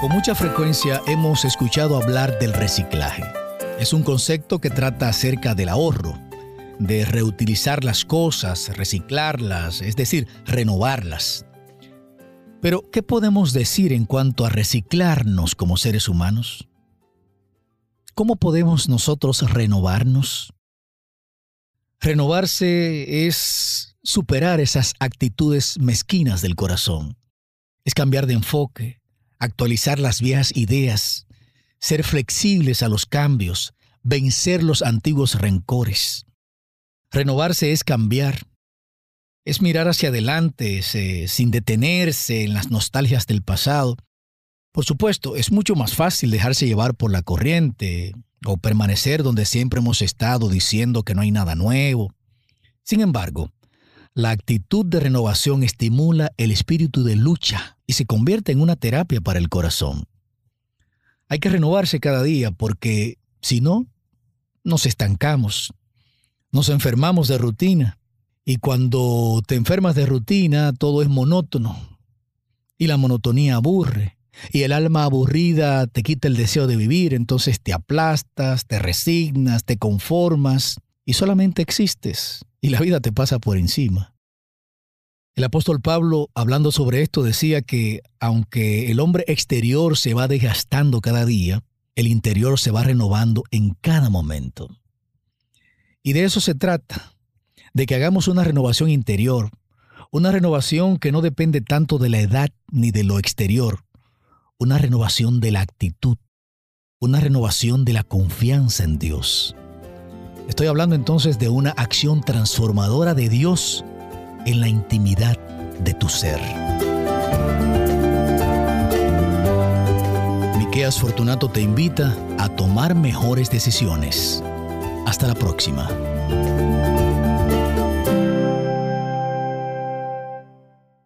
Con mucha frecuencia hemos escuchado hablar del reciclaje. Es un concepto que trata acerca del ahorro, de reutilizar las cosas, reciclarlas, es decir, renovarlas. Pero, ¿qué podemos decir en cuanto a reciclarnos como seres humanos? ¿Cómo podemos nosotros renovarnos? Renovarse es superar esas actitudes mezquinas del corazón. Es cambiar de enfoque, actualizar las viejas ideas, ser flexibles a los cambios, vencer los antiguos rencores. Renovarse es cambiar, es mirar hacia adelante sin detenerse en las nostalgias del pasado. Por supuesto, es mucho más fácil dejarse llevar por la corriente o permanecer donde siempre hemos estado diciendo que no hay nada nuevo. Sin embargo, la actitud de renovación estimula el espíritu de lucha y se convierte en una terapia para el corazón. Hay que renovarse cada día porque si no, nos estancamos, nos enfermamos de rutina. Y cuando te enfermas de rutina todo es monótono y la monotonía aburre. Y el alma aburrida te quita el deseo de vivir, entonces te aplastas, te resignas, te conformas y solamente existes y la vida te pasa por encima. El apóstol Pablo, hablando sobre esto, decía que aunque el hombre exterior se va desgastando cada día, el interior se va renovando en cada momento. Y de eso se trata, de que hagamos una renovación interior, una renovación que no depende tanto de la edad ni de lo exterior, una renovación de la actitud, una renovación de la confianza en Dios. Estoy hablando entonces de una acción transformadora de Dios en la intimidad de tu ser. Miqueas Fortunato te invita a tomar mejores decisiones. Hasta la próxima.